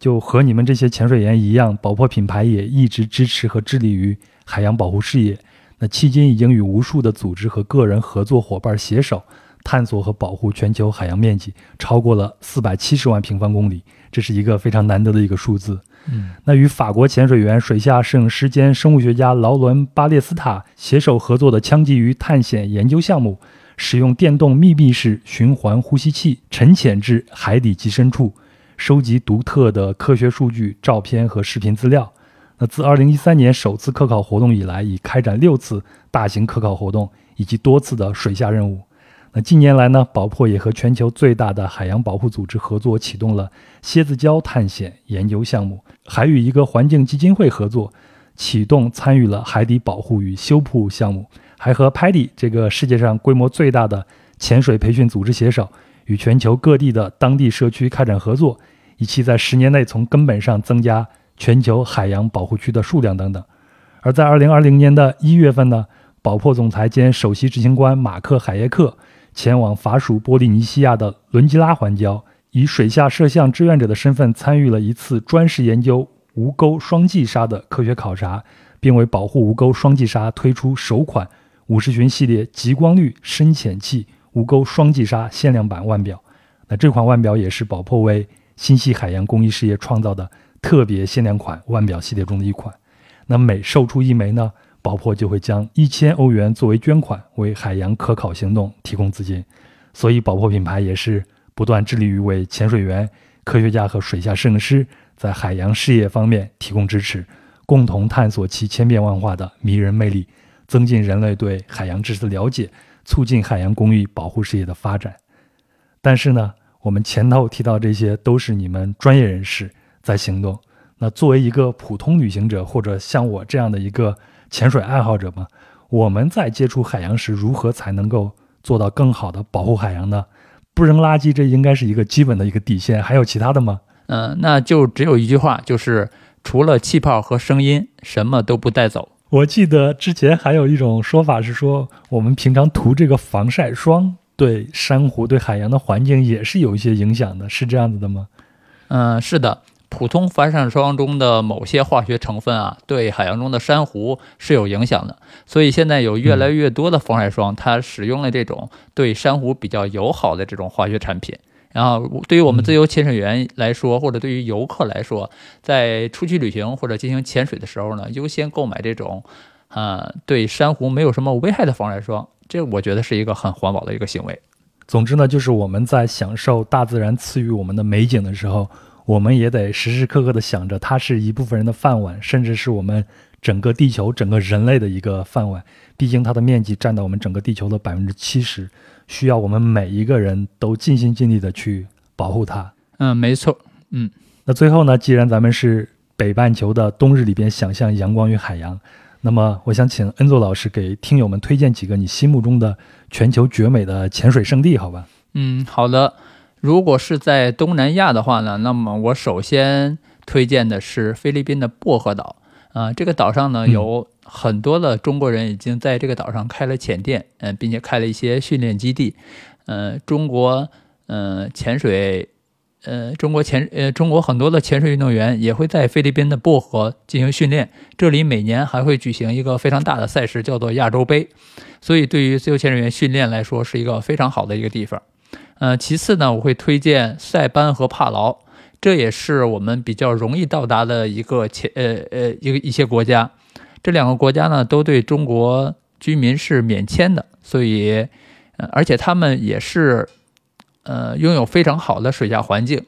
就和你们这些潜水员一样，宝珀品牌也一直支持和致力于海洋保护事业。那迄今已经与无数的组织和个人合作伙伴携手，探索和保护全球海洋面积超过了四百七十万平方公里，这是一个非常难得的一个数字。嗯，那与法国潜水员、水下摄影师兼生物学家劳伦·巴列斯塔携手合作的枪击鱼探险研究项目，使用电动密闭式循环呼吸器沉潜至海底极深处，收集独特的科学数据、照片和视频资料。那自2013年首次科考活动以来，已开展六次大型科考活动以及多次的水下任务。那近年来呢，宝珀也和全球最大的海洋保护组织合作，启动了蝎子礁探险研究项目，还与一个环境基金会合作，启动参与了海底保护与修复项目，还和 PADI 这个世界上规模最大的潜水培训组织携手，与全球各地的当地社区开展合作，以期在十年内从根本上增加。全球海洋保护区的数量等等，而在二零二零年的一月份呢，宝珀总裁兼首席执行官马克海耶克前往法属波利尼西亚的伦基拉环礁，以水下摄像志愿者的身份参与了一次专事研究无钩双髻鲨的科学考察，并为保护无钩双髻鲨推出首款五十巡系列极光绿深潜器无钩双髻鲨限量版腕表。那这款腕表也是宝珀为新西海洋公益事业创造的。特别限量款腕表系列中的一款，那每售出一枚呢，宝珀就会将一千欧元作为捐款，为海洋科考行动提供资金。所以，宝珀品牌也是不断致力于为潜水员、科学家和水下摄影师在海洋事业方面提供支持，共同探索其千变万化的迷人魅力，增进人类对海洋知识的了解，促进海洋公益保护事业的发展。但是呢？我们前头提到这些都是你们专业人士在行动。那作为一个普通旅行者，或者像我这样的一个潜水爱好者嘛，我们在接触海洋时，如何才能够做到更好的保护海洋呢？不扔垃圾，这应该是一个基本的一个底线。还有其他的吗？嗯，那就只有一句话，就是除了气泡和声音，什么都不带走。我记得之前还有一种说法是说，我们平常涂这个防晒霜，对珊瑚、对海洋的环境也是有一些影响的，是这样子的吗？嗯，是的。普通防晒霜中的某些化学成分啊，对海洋中的珊瑚是有影响的。所以现在有越来越多的防晒霜，它使用了这种对珊瑚比较友好的这种化学产品。然后，对于我们自由潜水员来说，或者对于游客来说，在出去旅行或者进行潜水的时候呢，优先购买这种，呃，对珊瑚没有什么危害的防晒霜。这我觉得是一个很环保的一个行为。总之呢，就是我们在享受大自然赐予我们的美景的时候。我们也得时时刻刻的想着，它是一部分人的饭碗，甚至是我们整个地球、整个人类的一个饭碗。毕竟它的面积占到我们整个地球的百分之七十，需要我们每一个人都尽心尽力的去保护它。嗯，没错。嗯，那最后呢，既然咱们是北半球的冬日里边想象阳光与海洋，那么我想请恩佐老师给听友们推荐几个你心目中的全球绝美的潜水圣地，好吧？嗯，好的。如果是在东南亚的话呢，那么我首先推荐的是菲律宾的薄荷岛啊。这个岛上呢有很多的中国人已经在这个岛上开了潜店，嗯，并且开了一些训练基地。嗯，中国嗯潜水，呃，中国潜呃中国很多的潜水运动员也会在菲律宾的薄荷进行训练。这里每年还会举行一个非常大的赛事，叫做亚洲杯。所以对于自由潜水员训练来说，是一个非常好的一个地方。呃，其次呢，我会推荐塞班和帕劳，这也是我们比较容易到达的一个前呃呃一个一些国家。这两个国家呢，都对中国居民是免签的，所以，呃，而且他们也是，呃，拥有非常好的水下环境，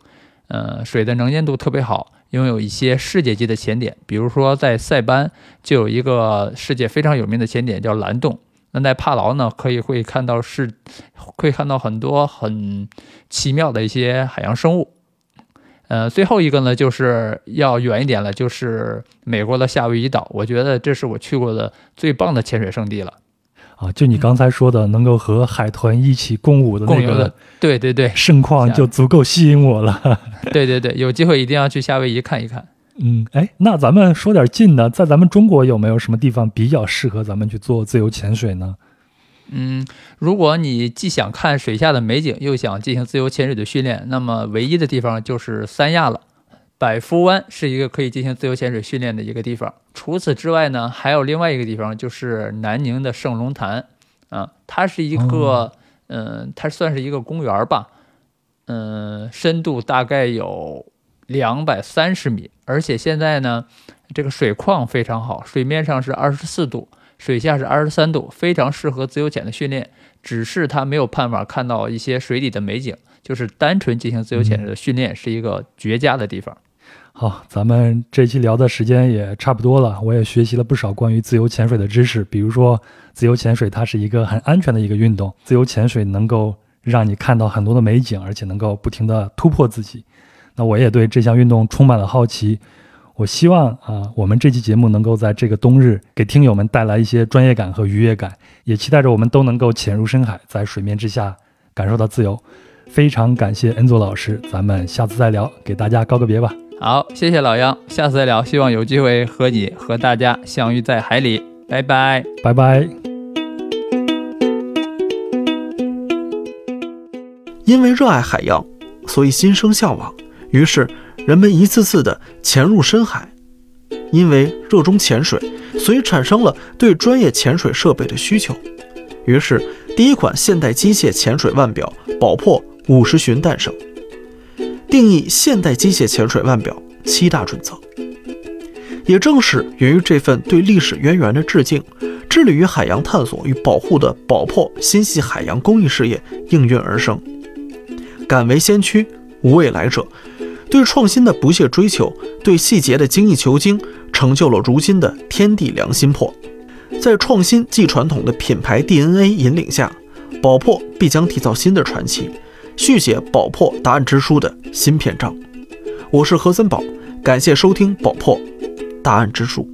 呃，水的能见度特别好，拥有一些世界级的潜点，比如说在塞班就有一个世界非常有名的潜点叫蓝洞。那在帕劳呢，可以会看到是，会看到很多很奇妙的一些海洋生物。呃，最后一个呢，就是要远一点了，就是美国的夏威夷岛。我觉得这是我去过的最棒的潜水圣地了。啊，就你刚才说的，能够和海豚一起共舞的那个，对对对，盛况就足够吸引我了。[laughs] 对对对，有机会一定要去夏威夷看一看。嗯，哎，那咱们说点近的，在咱们中国有没有什么地方比较适合咱们去做自由潜水呢？嗯，如果你既想看水下的美景，又想进行自由潜水的训练，那么唯一的地方就是三亚了。百夫湾是一个可以进行自由潜水训练的一个地方。除此之外呢，还有另外一个地方，就是南宁的圣龙潭。啊，它是一个，嗯，它算是一个公园吧。嗯，深度大概有。两百三十米，而且现在呢，这个水况非常好，水面上是二十四度，水下是二十三度，非常适合自由潜的训练。只是它没有办法看到一些水底的美景，就是单纯进行自由潜的训练是一个绝佳的地方。好，咱们这期聊的时间也差不多了，我也学习了不少关于自由潜水的知识，比如说自由潜水它是一个很安全的一个运动，自由潜水能够让你看到很多的美景，而且能够不停的突破自己。那我也对这项运动充满了好奇，我希望啊，我们这期节目能够在这个冬日给听友们带来一些专业感和愉悦感，也期待着我们都能够潜入深海，在水面之下感受到自由。非常感谢恩佐老师，咱们下次再聊，给大家告个别吧。好，谢谢老杨，下次再聊，希望有机会和你和大家相遇在海里，拜拜，拜拜。因为热爱海洋，所以心生向往。于是，人们一次次地潜入深海，因为热衷潜水，所以产生了对专业潜水设备的需求。于是，第一款现代机械潜水腕表“宝珀五十巡”诞生，定义现代机械潜水腕表七大准则。也正是源于这份对历史渊源的致敬，致力于海洋探索与保护的宝珀心系海洋公益事业应运而生。敢为先驱，无未来者。对创新的不懈追求，对细节的精益求精，成就了如今的天地良心魄。在创新即传统的品牌 DNA 引领下，宝珀必将缔造新的传奇，续写宝珀答案之书的新篇章。我是何森宝，感谢收听宝珀答案之书。